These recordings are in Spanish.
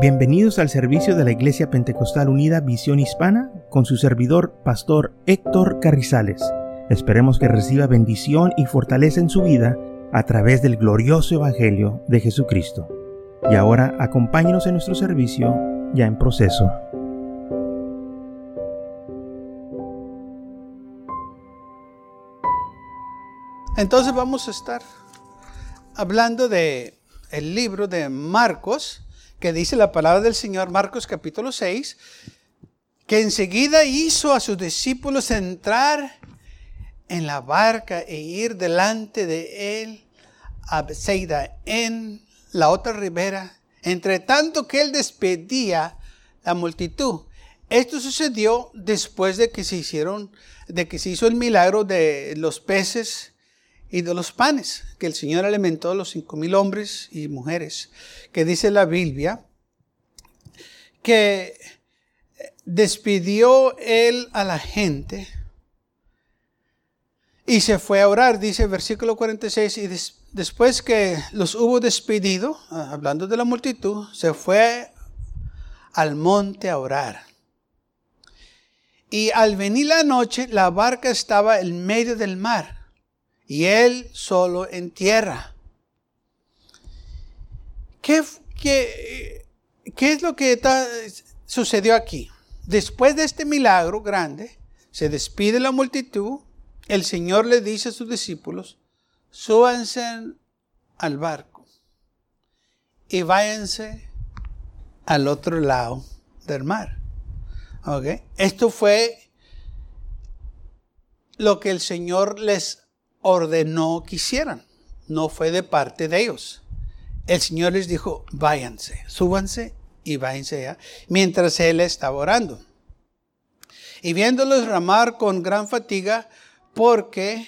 Bienvenidos al servicio de la Iglesia Pentecostal Unida Visión Hispana con su servidor, Pastor Héctor Carrizales. Esperemos que reciba bendición y fortaleza en su vida a través del glorioso Evangelio de Jesucristo. Y ahora acompáñenos en nuestro servicio ya en proceso. Entonces vamos a estar hablando de el libro de Marcos que dice la palabra del Señor, Marcos capítulo 6, que enseguida hizo a sus discípulos entrar en la barca e ir delante de él a Bethsaida, en la otra ribera, entre tanto que él despedía la multitud. Esto sucedió después de que se hicieron, de que se hizo el milagro de los peces y de los panes, que el Señor alimentó a los cinco mil hombres y mujeres, que dice la Biblia, que despidió él a la gente y se fue a orar, dice el versículo 46, y después que los hubo despedido, ah, hablando de la multitud, se fue al monte a orar. Y al venir la noche, la barca estaba en medio del mar y él solo en tierra. ¿Qué, qué, qué es lo que sucedió aquí? Después de este milagro grande, se despide la multitud, el Señor le dice a sus discípulos, súbanse al barco y váyanse al otro lado del mar. ¿Okay? Esto fue lo que el Señor les ordenó que hicieran. No fue de parte de ellos. El Señor les dijo, váyanse, súbanse y váyanse allá, mientras Él estaba orando. Y viéndolos ramar con gran fatiga, porque,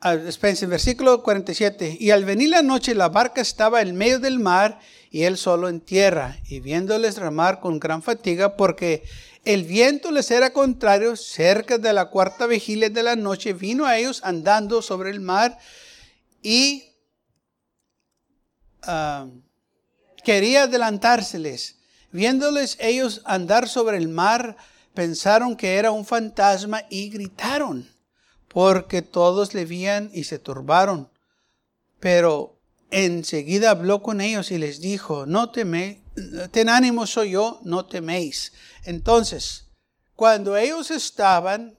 ah, espérense, versículo 47, y al venir la noche la barca estaba en medio del mar y él solo en tierra, y viéndoles ramar con gran fatiga, porque el viento les era contrario, cerca de la cuarta vigilia de la noche, vino a ellos andando sobre el mar y ah, quería adelantárseles. Viéndoles ellos andar sobre el mar, pensaron que era un fantasma y gritaron, porque todos le vían y se turbaron. Pero enseguida habló con ellos y les dijo, no teméis, ten ánimo soy yo, no teméis. Entonces, cuando ellos estaban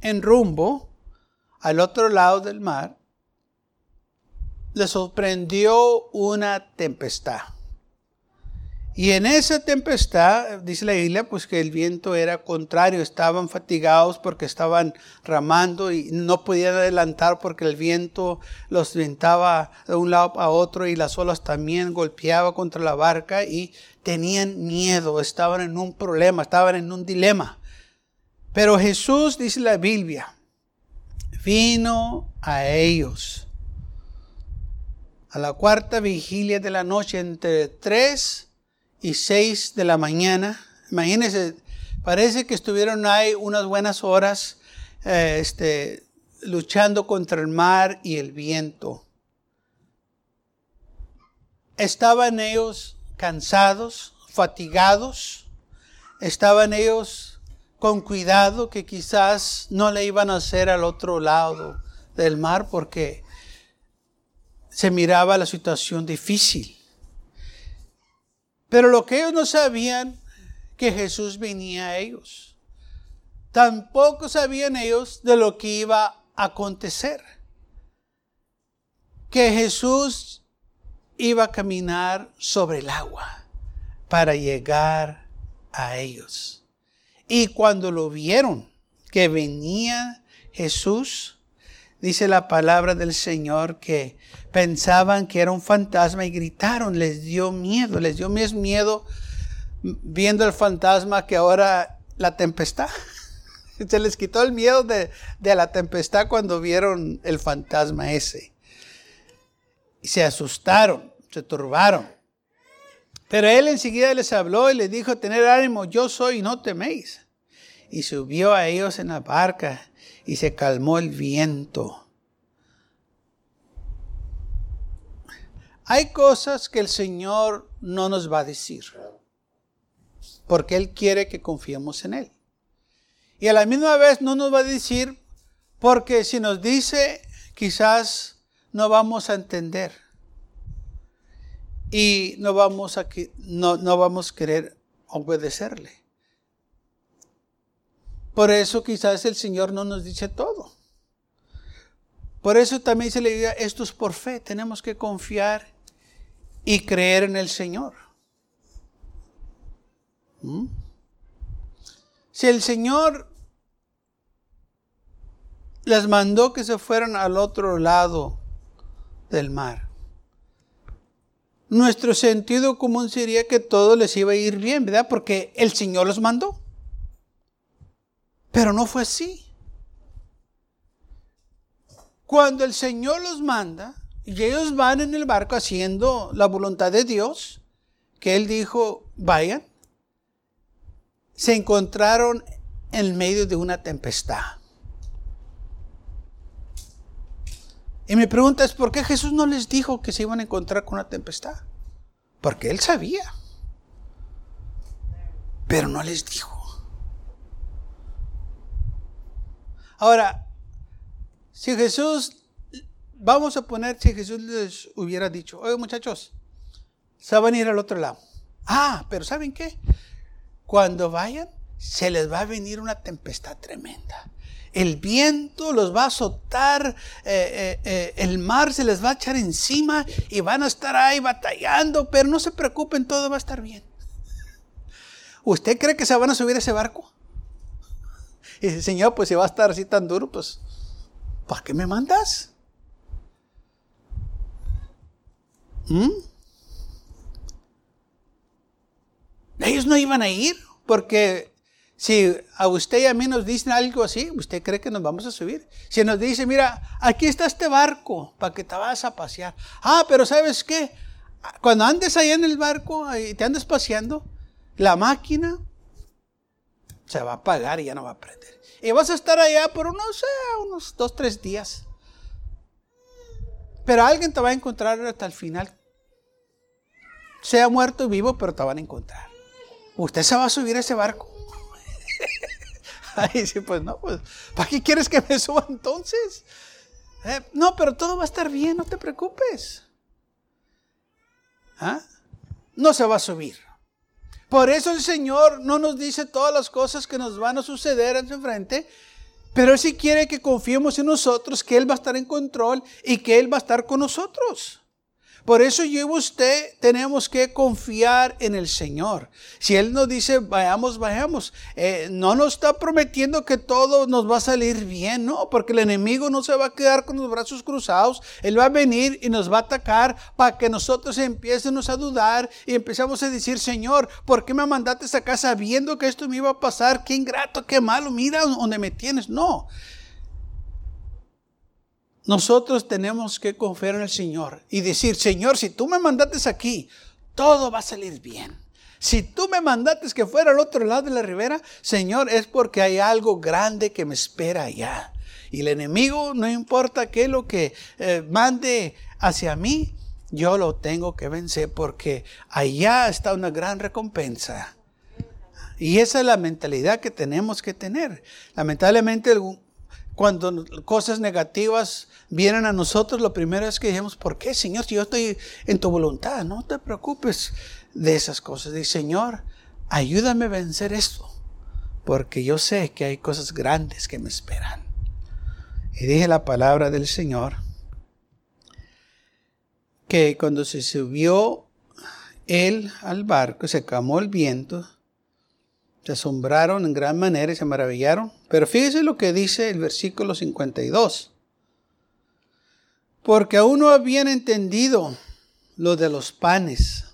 en rumbo al otro lado del mar, les sorprendió una tempestad. Y en esa tempestad, dice la Biblia, pues que el viento era contrario, estaban fatigados porque estaban ramando y no podían adelantar porque el viento los ventaba de un lado a otro y las olas también golpeaba contra la barca y tenían miedo, estaban en un problema, estaban en un dilema. Pero Jesús, dice la Biblia, vino a ellos a la cuarta vigilia de la noche entre tres y 6 de la mañana. Imagínense, parece que estuvieron ahí unas buenas horas eh, este, luchando contra el mar y el viento. Estaban ellos cansados, fatigados, estaban ellos con cuidado que quizás no le iban a hacer al otro lado del mar porque se miraba la situación difícil. Pero lo que ellos no sabían, que Jesús venía a ellos. Tampoco sabían ellos de lo que iba a acontecer. Que Jesús iba a caminar sobre el agua para llegar a ellos. Y cuando lo vieron que venía Jesús, dice la palabra del Señor que pensaban que era un fantasma y gritaron, les dio miedo, les dio más miedo viendo el fantasma que ahora la tempestad. Se les quitó el miedo de, de la tempestad cuando vieron el fantasma ese. Y se asustaron, se turbaron. Pero él enseguida les habló y les dijo, tener ánimo, yo soy, no teméis. Y subió a ellos en la barca y se calmó el viento. Hay cosas que el Señor no nos va a decir, porque Él quiere que confiemos en Él. Y a la misma vez no nos va a decir, porque si nos dice, quizás no vamos a entender. Y no vamos a, no, no vamos a querer obedecerle. Por eso quizás el Señor no nos dice todo. Por eso también se le diga, esto es por fe, tenemos que confiar y creer en el Señor. ¿Mm? Si el Señor les mandó que se fueran al otro lado del mar, nuestro sentido común sería que todo les iba a ir bien, ¿verdad? Porque el Señor los mandó. Pero no fue así. Cuando el Señor los manda y ellos van en el barco haciendo la voluntad de Dios, que Él dijo, vayan, se encontraron en medio de una tempestad. Y mi pregunta es, ¿por qué Jesús no les dijo que se iban a encontrar con una tempestad? Porque Él sabía. Pero no les dijo. Ahora, si Jesús, vamos a poner, si Jesús les hubiera dicho, oye muchachos, se van a ir al otro lado. Ah, pero ¿saben qué? Cuando vayan, se les va a venir una tempestad tremenda. El viento los va a azotar, eh, eh, eh, el mar se les va a echar encima y van a estar ahí batallando, pero no se preocupen, todo va a estar bien. ¿Usted cree que se van a subir a ese barco? Y dice, Señor, pues si va a estar así tan duro, pues ¿para qué me mandas? ¿Mm? Ellos no iban a ir porque si a usted y a mí nos dicen algo así, ¿usted cree que nos vamos a subir? Si nos dice, mira, aquí está este barco para que te vas a pasear. Ah, pero ¿sabes qué? Cuando andes ahí en el barco y te andes paseando, la máquina se va a apagar y ya no va a prender. Y vas a estar allá por unos, unos dos, tres días. Pero alguien te va a encontrar hasta el final. Sea muerto o vivo, pero te van a encontrar. Usted se va a subir a ese barco. Ahí pues no, pues, ¿para qué quieres que me suba entonces? Eh, no, pero todo va a estar bien, no te preocupes. ¿Ah? No se va a subir. Por eso el Señor no nos dice todas las cosas que nos van a suceder en su frente, pero Él sí quiere que confiemos en nosotros, que Él va a estar en control y que Él va a estar con nosotros. Por eso yo y usted tenemos que confiar en el Señor. Si Él nos dice, vayamos, vayamos, eh, no nos está prometiendo que todo nos va a salir bien, no, porque el enemigo no se va a quedar con los brazos cruzados. Él va a venir y nos va a atacar para que nosotros empiecemos a dudar y empezamos a decir, Señor, ¿por qué me mandaste a casa sabiendo que esto me iba a pasar? Qué ingrato, qué malo, mira donde me tienes. No. Nosotros tenemos que confiar en el Señor y decir, Señor, si tú me mandaste aquí, todo va a salir bien. Si tú me mandaste que fuera al otro lado de la ribera, Señor, es porque hay algo grande que me espera allá. Y el enemigo, no importa qué lo que eh, mande hacia mí, yo lo tengo que vencer porque allá está una gran recompensa. Y esa es la mentalidad que tenemos que tener. Lamentablemente cuando cosas negativas vienen a nosotros, lo primero es que dijimos, ¿por qué, Señor? Si yo estoy en tu voluntad, no te preocupes de esas cosas. Dice, Señor, ayúdame a vencer esto, porque yo sé que hay cosas grandes que me esperan. Y dije la palabra del Señor, que cuando se subió él al barco, se calmó el viento, se asombraron en gran manera y se maravillaron. Pero fíjese lo que dice el versículo 52. Porque aún no habían entendido lo de los panes,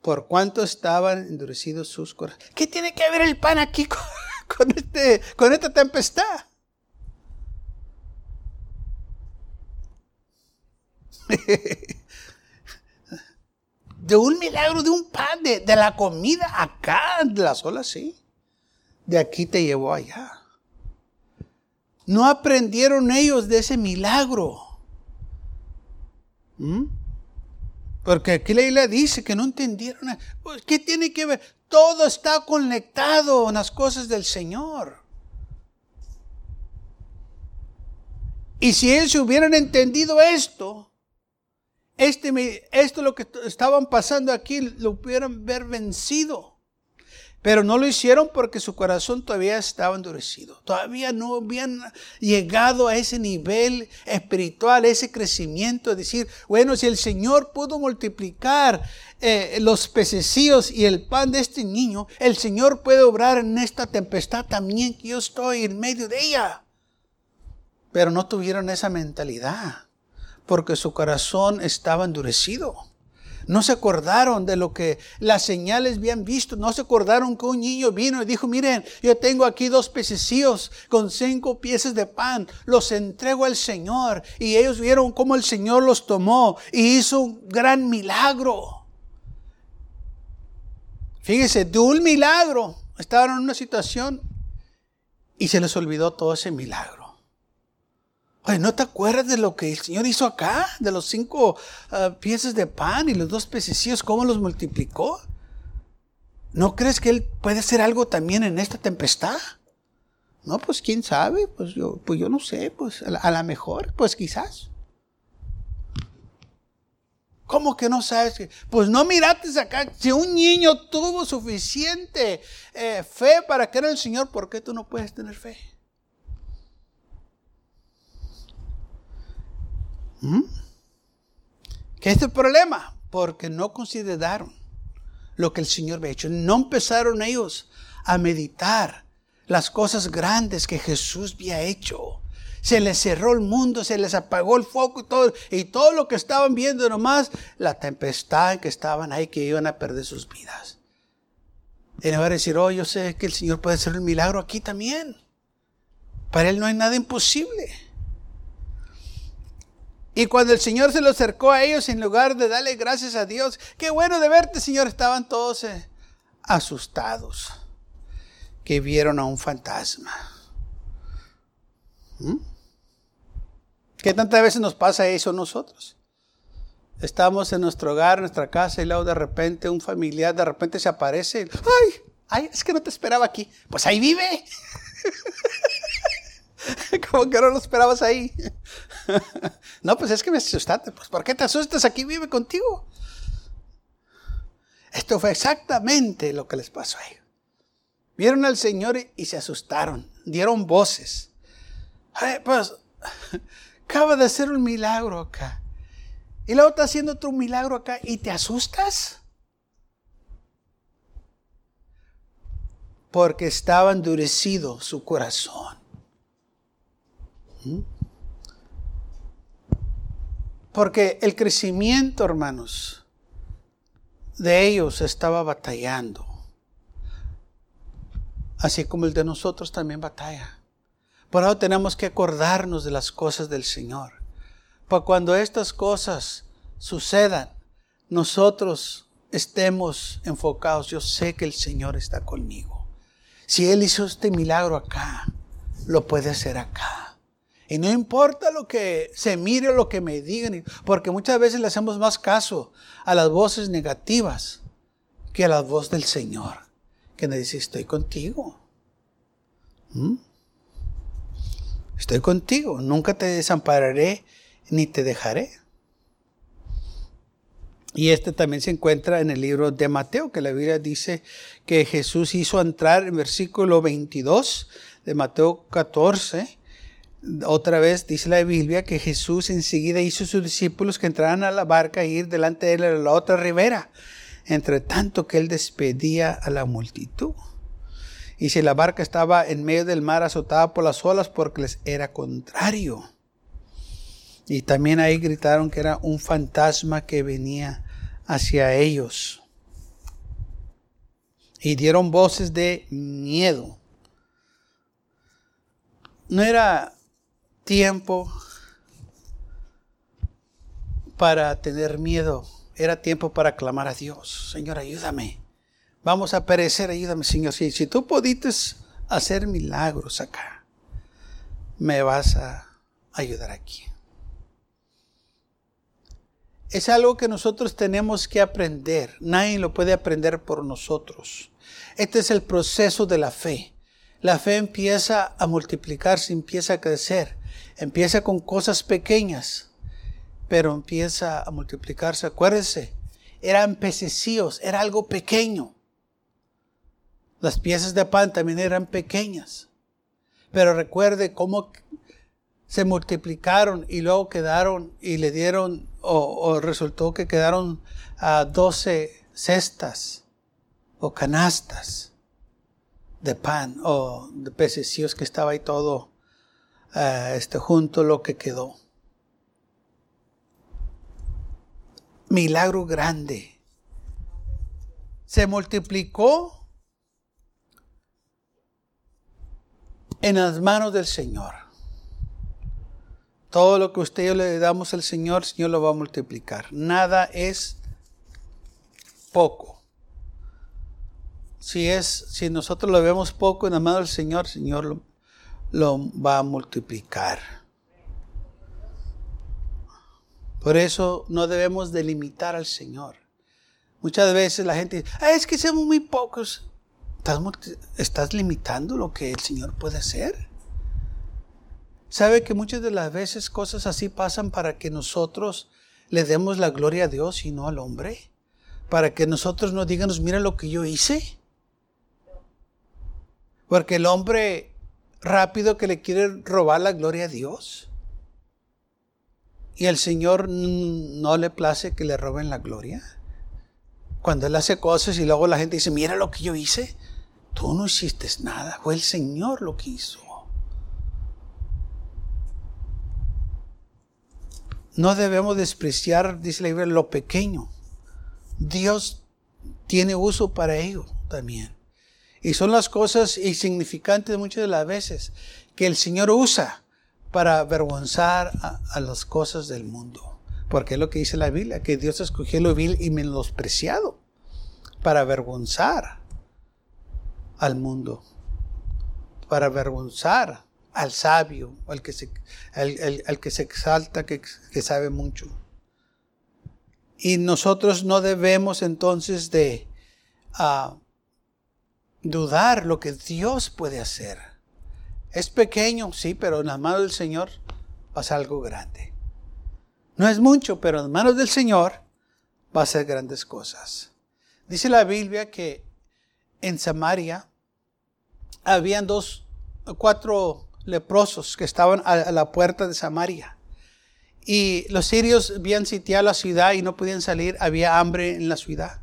por cuanto estaban endurecidos sus corazones. ¿Qué tiene que ver el pan aquí con, este, con esta tempestad? de un milagro, de un pan, de, la comida acá, de las olas, sí. De aquí te llevó allá. No aprendieron ellos de ese milagro. ¿Mm? Porque aquí la dice que no entendieron. Pues, ¿Qué tiene que ver? Todo está conectado en las cosas del Señor. Y si ellos hubieran entendido esto, este, esto lo que estaban pasando aquí, lo hubieran ver vencido. Pero no lo hicieron porque su corazón todavía estaba endurecido. Todavía no habían llegado a ese nivel espiritual, ese crecimiento. De decir, bueno, si el Señor pudo multiplicar eh, los pececillos y el pan de este niño, el Señor puede obrar en esta tempestad también que yo estoy en medio de ella. Pero no tuvieron esa mentalidad porque su corazón estaba endurecido. No se acordaron de lo que las señales habían visto. No se acordaron que un niño vino y dijo, miren, yo tengo aquí dos pececillos con cinco piezas de pan. Los entrego al Señor. Y ellos vieron cómo el Señor los tomó y hizo un gran milagro. Fíjese, de un milagro estaban en una situación y se les olvidó todo ese milagro. Oye, ¿no te acuerdas de lo que el Señor hizo acá? De los cinco ah, piezas de pan y los dos pececillos, cómo los multiplicó. ¿No crees que Él puede hacer algo también en esta tempestad? No, pues quién sabe, pues yo, pues yo no sé, pues a lo mejor, pues quizás. ¿Cómo que no sabes? Que? Pues no mirates acá. Si un niño tuvo suficiente eh, fe para que era el Señor, ¿por qué tú no puedes tener fe? ¿Mm? ¿Qué es el problema? Porque no consideraron lo que el Señor había hecho. No empezaron ellos a meditar las cosas grandes que Jesús había hecho. Se les cerró el mundo, se les apagó el foco y todo. Y todo lo que estaban viendo nomás, la tempestad en que estaban ahí, que iban a perder sus vidas. Y no va a decir, oh, yo sé que el Señor puede hacer un milagro aquí también. Para Él no hay nada imposible. Y cuando el Señor se lo acercó a ellos, en lugar de darle gracias a Dios, qué bueno de verte, Señor, estaban todos eh, asustados, que vieron a un fantasma. ¿Mm? ¿Qué tantas veces nos pasa eso a nosotros? Estamos en nuestro hogar, en nuestra casa, y luego de repente un familiar de repente se aparece. ¡Ay! ¡Ay! Es que no te esperaba aquí. Pues ahí vive. Como que no lo esperabas ahí. no, pues es que me asustaste. Pues ¿por qué te asustas? Aquí vive contigo. Esto fue exactamente lo que les pasó a ellos. Vieron al Señor y se asustaron. Dieron voces. pues acaba de hacer un milagro acá. Y luego está haciendo otro milagro acá y te asustas. Porque estaba endurecido su corazón. ¿Mm? Porque el crecimiento, hermanos, de ellos estaba batallando. Así como el de nosotros también batalla. Por eso tenemos que acordarnos de las cosas del Señor. Para cuando estas cosas sucedan, nosotros estemos enfocados. Yo sé que el Señor está conmigo. Si Él hizo este milagro acá, lo puede hacer acá. Y no importa lo que se mire o lo que me digan, porque muchas veces le hacemos más caso a las voces negativas que a la voz del Señor, que nos dice, estoy contigo. ¿Mm? Estoy contigo, nunca te desampararé ni te dejaré. Y este también se encuentra en el libro de Mateo, que la Biblia dice que Jesús hizo entrar en versículo 22 de Mateo 14 otra vez dice la Biblia que Jesús enseguida hizo a sus discípulos que entraran a la barca e ir delante de él a la otra ribera, entre tanto que él despedía a la multitud. Y si la barca estaba en medio del mar azotada por las olas porque les era contrario. Y también ahí gritaron que era un fantasma que venía hacia ellos. Y dieron voces de miedo. No era tiempo para tener miedo, era tiempo para clamar a Dios. Señor, ayúdame. Vamos a perecer, ayúdame, Señor. Si, si tú pudiste hacer milagros acá, me vas a ayudar aquí. es algo que nosotros tenemos que aprender. Nadie lo puede aprender por nosotros. Este es el proceso de la fe. La fe empieza a multiplicarse, empieza a crecer. Empieza con cosas pequeñas, pero empieza a multiplicarse. Acuérdense, eran pececillos, era algo pequeño. Las piezas de pan también eran pequeñas. Pero recuerde cómo se multiplicaron y luego quedaron y le dieron, o, resultó que quedaron a doce cestas o canastas de pan o de pececillos que estaba ahí todo este, junto lo que quedó. Milagro grande. Se multiplicó en las manos del Señor. Todo lo que usted y yo le damos al Señor, Señor lo va a multiplicar. Nada es poco. Si es, si nosotros lo vemos poco en las manos del Señor, Señor lo, lo va a multiplicar. Por eso no debemos delimitar al Señor. Muchas veces la gente dice, ah, es que somos muy pocos. ¿Estás, limitando lo que el Señor puede hacer? ¿Sabe que muchas de las veces cosas así pasan para que nosotros le demos la gloria a Dios y no al hombre? Para que nosotros no digamos, mira lo que yo hice. Porque el hombre rápido que le quiere robar la gloria a Dios. Y el Señor no le place que le roben la gloria. Cuando Él hace cosas y luego la gente dice, mira lo que yo hice. Tú no hiciste nada, fue el Señor lo que hizo. No debemos despreciar, dice la Biblia, lo pequeño. Dios tiene uso para ello también. Y son las cosas insignificantes muchas de las veces que el Señor usa para avergonzar a, las cosas del mundo. Porque es lo que dice la Biblia, que Dios escogió lo vil y menospreciado para avergonzar al mundo, para avergonzar al sabio, al que se, al, que se exalta, que, sabe mucho. Y nosotros no debemos entonces de ah, dudar lo que Dios puede hacer. Es pequeño, sí, pero en las manos del Señor pasa algo grande. No es mucho, pero en las manos del Señor va a ser grandes cosas. Dice la Biblia que en Samaria habían dos, cuatro leprosos que estaban a, la puerta de Samaria. Y los sirios habían sitiado la ciudad y no podían salir, había hambre en la ciudad.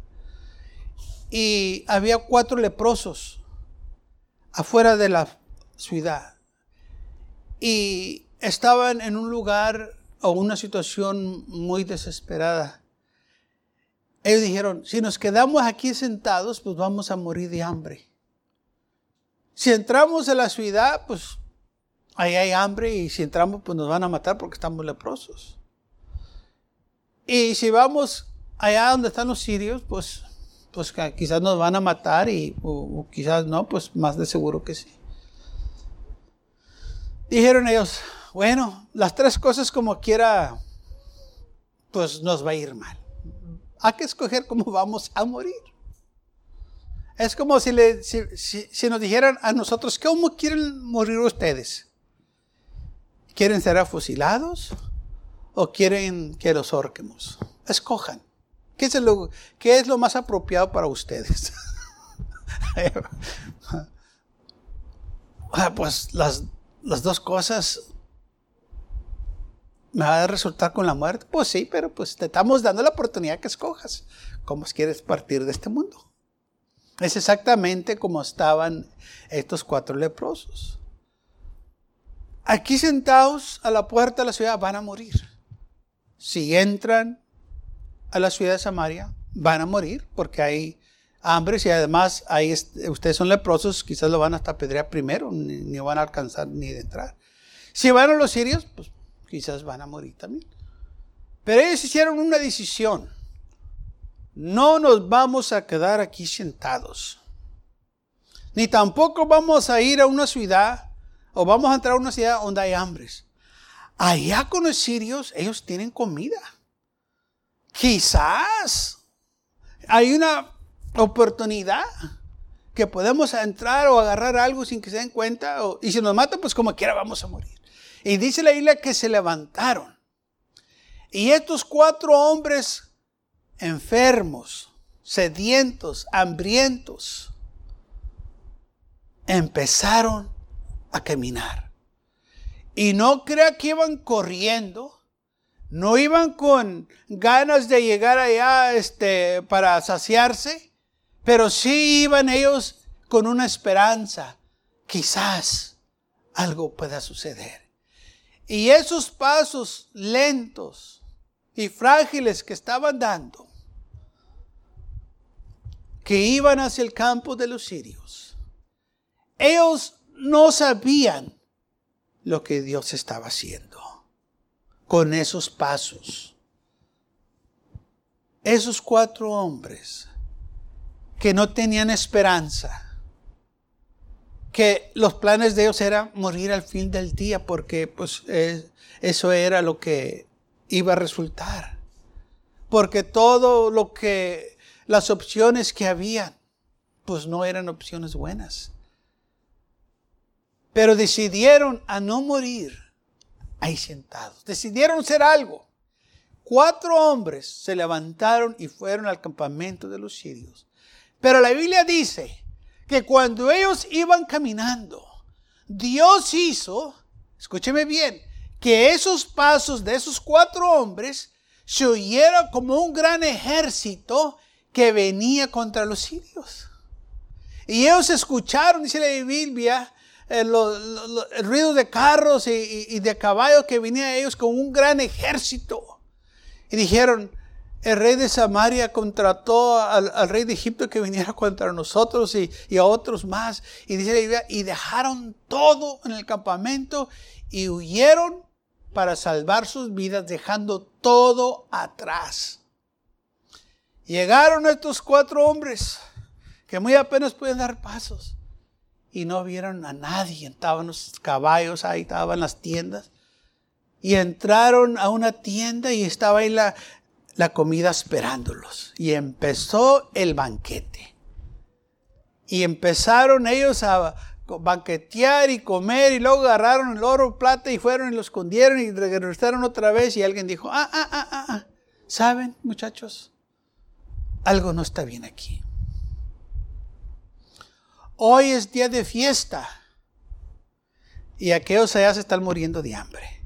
Y había cuatro leprosos afuera de la ciudad. Y estaban en un lugar o una situación muy desesperada. Ellos dijeron, si nos quedamos aquí sentados, pues vamos a morir de hambre. Si entramos a la ciudad, pues ahí hay hambre y si entramos, pues nos van a matar porque estamos leprosos. Y si vamos allá donde están los sirios, pues, pues quizás nos van a matar y o, quizás no, pues más de seguro que sí. Dijeron ellos, bueno, las tres cosas como quiera, pues nos va a ir mal. Hay que escoger cómo vamos a morir. Es como si, le, si, nos dijeran a nosotros, ¿cómo quieren morir ustedes? ¿Quieren ser afusilados o quieren que los horquemos? Escojan. ¿Qué es lo, qué es lo más apropiado para ustedes? Pues las, las dos cosas me va a resultar con la muerte. Pues sí, pero pues te estamos dando la oportunidad que escojas cómo quieres partir de este mundo. Es exactamente como estaban estos cuatro leprosos. Aquí sentados a la puerta de la ciudad van a morir. Si entran a la ciudad de Samaria, van a morir porque hay hambre y además ahí ustedes son leprosos, quizás lo van hasta apedrear primero, ni, ni, van a alcanzar ni de entrar. Si van a los sirios, pues quizás van a morir también. Pero ellos hicieron una decisión no nos vamos a quedar aquí sentados. Ni tampoco vamos a ir a una ciudad o vamos a entrar a una ciudad donde hay hambres. Allá con los sirios, ellos tienen comida. Quizás hay una oportunidad que podemos entrar o agarrar algo sin que se den cuenta. y si nos matan, pues como quiera vamos a morir. Y dice la Biblia que se levantaron. Y estos cuatro hombres enfermos, sedientos, hambrientos, empezaron a caminar. Y no crea que iban corriendo, no iban con ganas de llegar allá este, para saciarse, pero sí iban ellos con una esperanza. Quizás algo pueda suceder. Y esos pasos lentos y frágiles que estaban dando, que iban hacia el campo de los sirios, ellos no sabían lo que Dios estaba haciendo con esos pasos. Esos cuatro hombres que no tenían esperanza, que los planes de ellos eran morir al fin del día, porque pues eso era lo que iba a resultar. Porque todo lo que, las opciones que habían, pues no eran opciones buenas. Pero decidieron a no morir ahí sentados. Decidieron hacer algo. Cuatro hombres se levantaron y fueron al campamento de los sirios. Pero la Biblia dice que cuando ellos iban caminando, Dios hizo, escúcheme bien, que esos pasos de esos cuatro hombres se oyeran como un gran ejército que venía contra los sirios. Y ellos escucharon, dice la Biblia, el, ruido de carros y, de caballos que venían ellos con un gran ejército. Y dijeron, el rey de Samaria contrató al, rey de Egipto que viniera contra nosotros y, y, a otros más. Y dice y dejaron todo en el campamento y huyeron para salvar sus vidas, dejando todo atrás. Llegaron estos cuatro hombres que muy apenas pueden dar pasos y no vieron a nadie. Estaban los caballos ahí, estaban las tiendas. Y entraron a una tienda y estaba ahí la, la comida esperándolos. Y empezó el banquete. Y empezaron ellos a banquetear y comer y luego agarraron el oro, plata y fueron y lo escondieron y regresaron otra vez y alguien dijo, ah, ah, ah, ah, ah. ¿saben muchachos? Algo no está bien aquí. Hoy es día de fiesta y aquellos allá se están muriendo de hambre.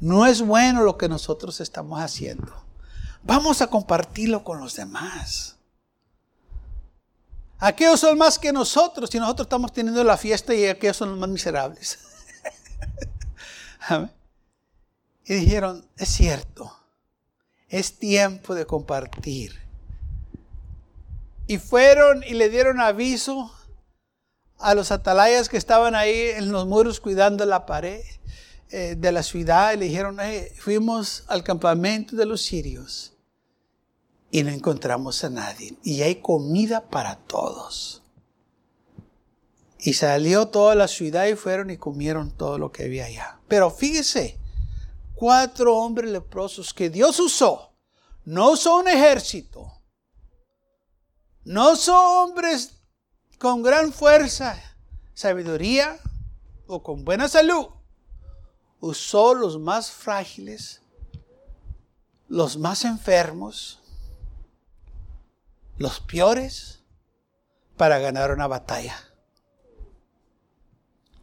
No es bueno lo que nosotros estamos haciendo. Vamos a compartirlo con los demás. Aquellos son más que nosotros y nosotros estamos teniendo la fiesta y aquellos son los más miserables. y dijeron, es cierto, es tiempo de compartir. Y fueron y le dieron aviso a los atalayas que estaban ahí en los muros cuidando la pared eh, de la ciudad y le dijeron, fuimos al campamento de los sirios y no encontramos a nadie. Y hay comida para todos. Y salió toda la ciudad y fueron y comieron todo lo que había allá. Pero fíjese, cuatro hombres leprosos que Dios usó. No son ejército. No son hombres con gran fuerza, sabiduría o con buena salud, usó los más frágiles, los más enfermos, los peores, para ganar una batalla.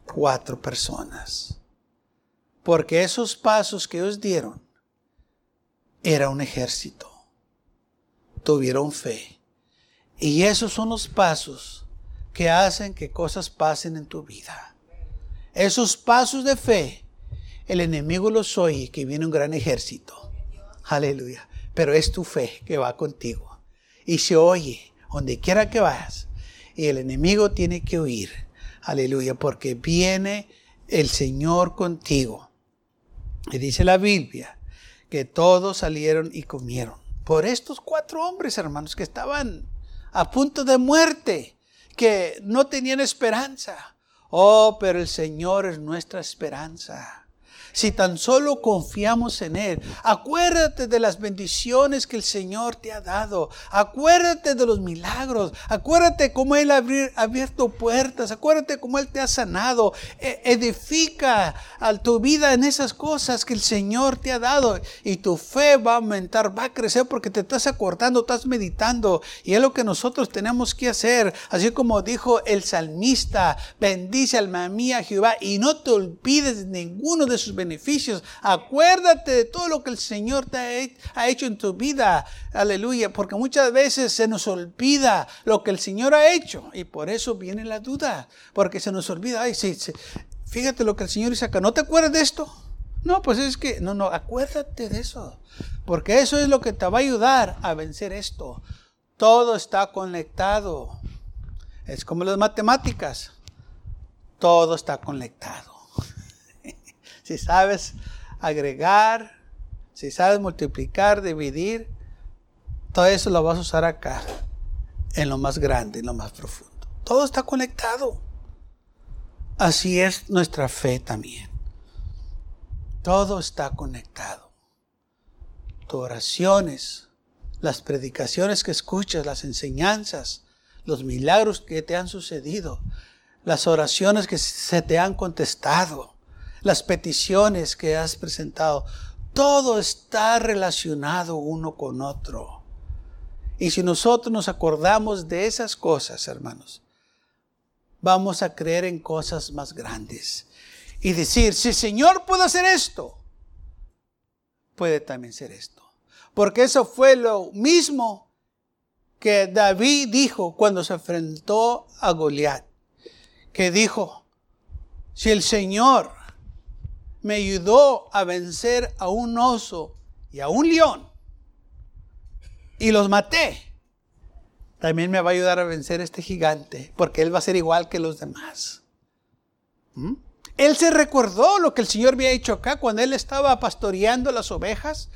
Cuatro personas. Porque esos pasos que ellos dieron era un ejército. Tuvieron fe. Y esos son los pasos que hacen que cosas pasen en tu vida. Esos pasos de fe, el enemigo los oye, que viene un gran ejército. Aleluya. Pero es tu fe que va contigo. Y se oye donde quiera que vayas. Y el enemigo tiene que huir. Aleluya. Porque viene el Señor contigo. Y dice la Biblia que todos salieron y comieron. Por estos cuatro hombres, hermanos, que estaban a punto de muerte que no tenían esperanza. Oh, pero el Señor es nuestra esperanza. Si tan solo confiamos en Él. Acuérdate de las bendiciones que el Señor te ha dado. Acuérdate de los milagros. Acuérdate cómo Él ha abierto puertas. Acuérdate cómo Él te ha sanado. E, edifica tu vida en esas cosas que el Señor te ha dado. Y tu fe va a aumentar, va a crecer porque te estás acordando, estás meditando. Y es lo que nosotros tenemos que hacer. Así como dijo el salmista, bendice alma mía Jehová y no te olvides de ninguno de sus beneficios. Acuérdate de todo lo que el Señor te ha hecho en tu vida. Aleluya. Porque muchas veces se nos olvida lo que el Señor ha hecho. Y por eso viene la duda. Porque se nos olvida. Ay, sí, Fíjate lo que el Señor dice acá. ¿No te acuerdas de esto? No, pues es que, no, no, acuérdate de eso. Porque eso es lo que te va a ayudar a vencer esto. Todo está conectado. Es como las matemáticas. Todo está conectado. Si sabes agregar, si sabes multiplicar, dividir, todo eso lo vas a usar acá, en lo más grande, en lo más profundo. Todo está conectado. Así es nuestra fe también. Todo está conectado. Tus oraciones, las predicaciones que escuchas, las enseñanzas, los milagros que te han sucedido, las oraciones que se te han contestado, las peticiones que has presentado, todo está relacionado uno con otro. Y si nosotros nos acordamos de esas cosas, hermanos, vamos a creer en cosas más grandes. Y decir, si el Señor puede hacer esto, puede también ser esto. Porque eso fue lo mismo que David dijo cuando se enfrentó a Goliat. Que dijo, si el Señor me ayudó a vencer a un oso y a un león y los maté, también me va a ayudar a vencer a este gigante, porque él va a ser igual que los demás. ¿Mm? Él se recordó lo que el Señor había hecho acá cuando él estaba pastoreando las ovejas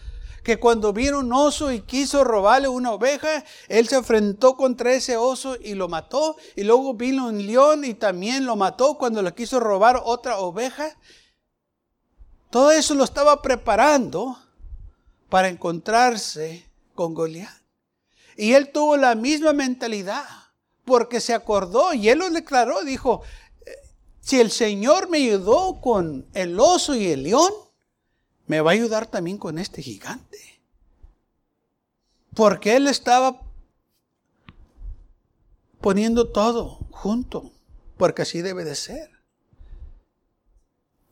que cuando vino un oso y quiso robarle una oveja, él se enfrentó contra ese oso y lo mató. Y luego vino un león y también lo mató cuando le quiso robar otra oveja. Todo eso lo estaba preparando para encontrarse con Goliat. Y él tuvo la misma mentalidad, porque se acordó y él lo declaró, dijo, eh, si el Señor me ayudó con el oso y el león, me va a ayudar también con este gigante. Porque él estaba poniendo todo junto, porque así debe de ser.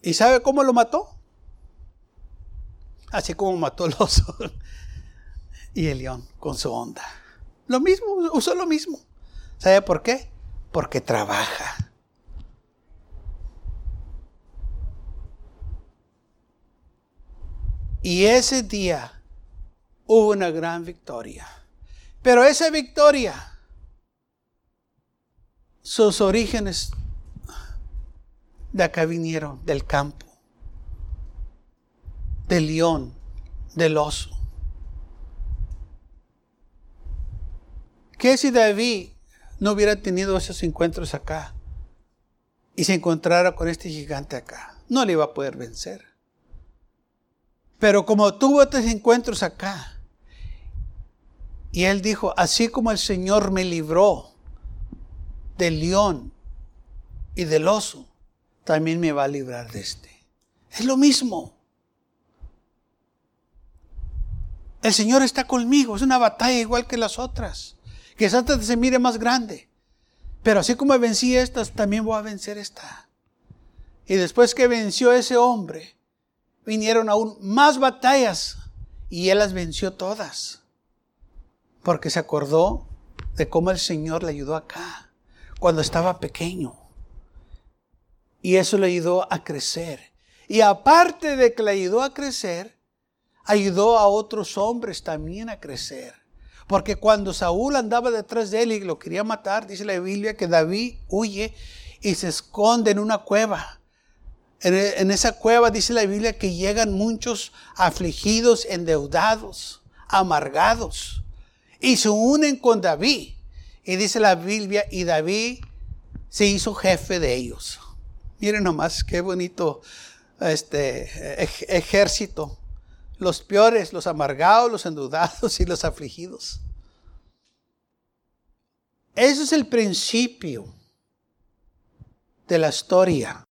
¿Y sabe cómo lo mató? Así como mató el oso y el león con su onda. Lo mismo, usó lo mismo. ¿Sabe por qué? Porque trabaja. Y ese día hubo una gran victoria. Pero esa victoria, sus orígenes de acá vinieron, del campo, del león, del oso. ¿Qué si David no hubiera tenido esos encuentros acá y se encontrara con este gigante acá? No le iba a poder vencer. Pero como tuvo estos encuentros acá, y él dijo, así como el Señor me libró del león y del oso, también me va a librar de este. Es lo mismo. El Señor está conmigo. Es una batalla igual que las otras. Que antes se mire más grande. Pero así como vencí estas, también voy a vencer esta. Y después que venció ese hombre, vinieron aún más batallas y él las venció todas. Porque se acordó de cómo el Señor le ayudó acá, cuando estaba pequeño. Y eso le ayudó a crecer. Y aparte de que le ayudó a crecer, ayudó a otros hombres también a crecer. Porque cuando Saúl andaba detrás de él y lo quería matar, dice la Biblia que David huye y se esconde en una cueva. En, esa cueva dice la Biblia que llegan muchos afligidos, endeudados, amargados, y se unen con David. Y dice la Biblia, y David se hizo jefe de ellos. Miren nomás qué bonito este, ejército. Los peores, los amargados, los endeudados y los afligidos. Ese es el principio de la historia.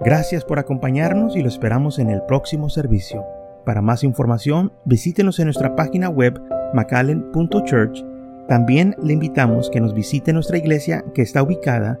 Gracias por acompañarnos y lo esperamos en el próximo servicio. Para más información, visítenos en nuestra página web macallen.church. También le invitamos que nos visite nuestra iglesia que está ubicada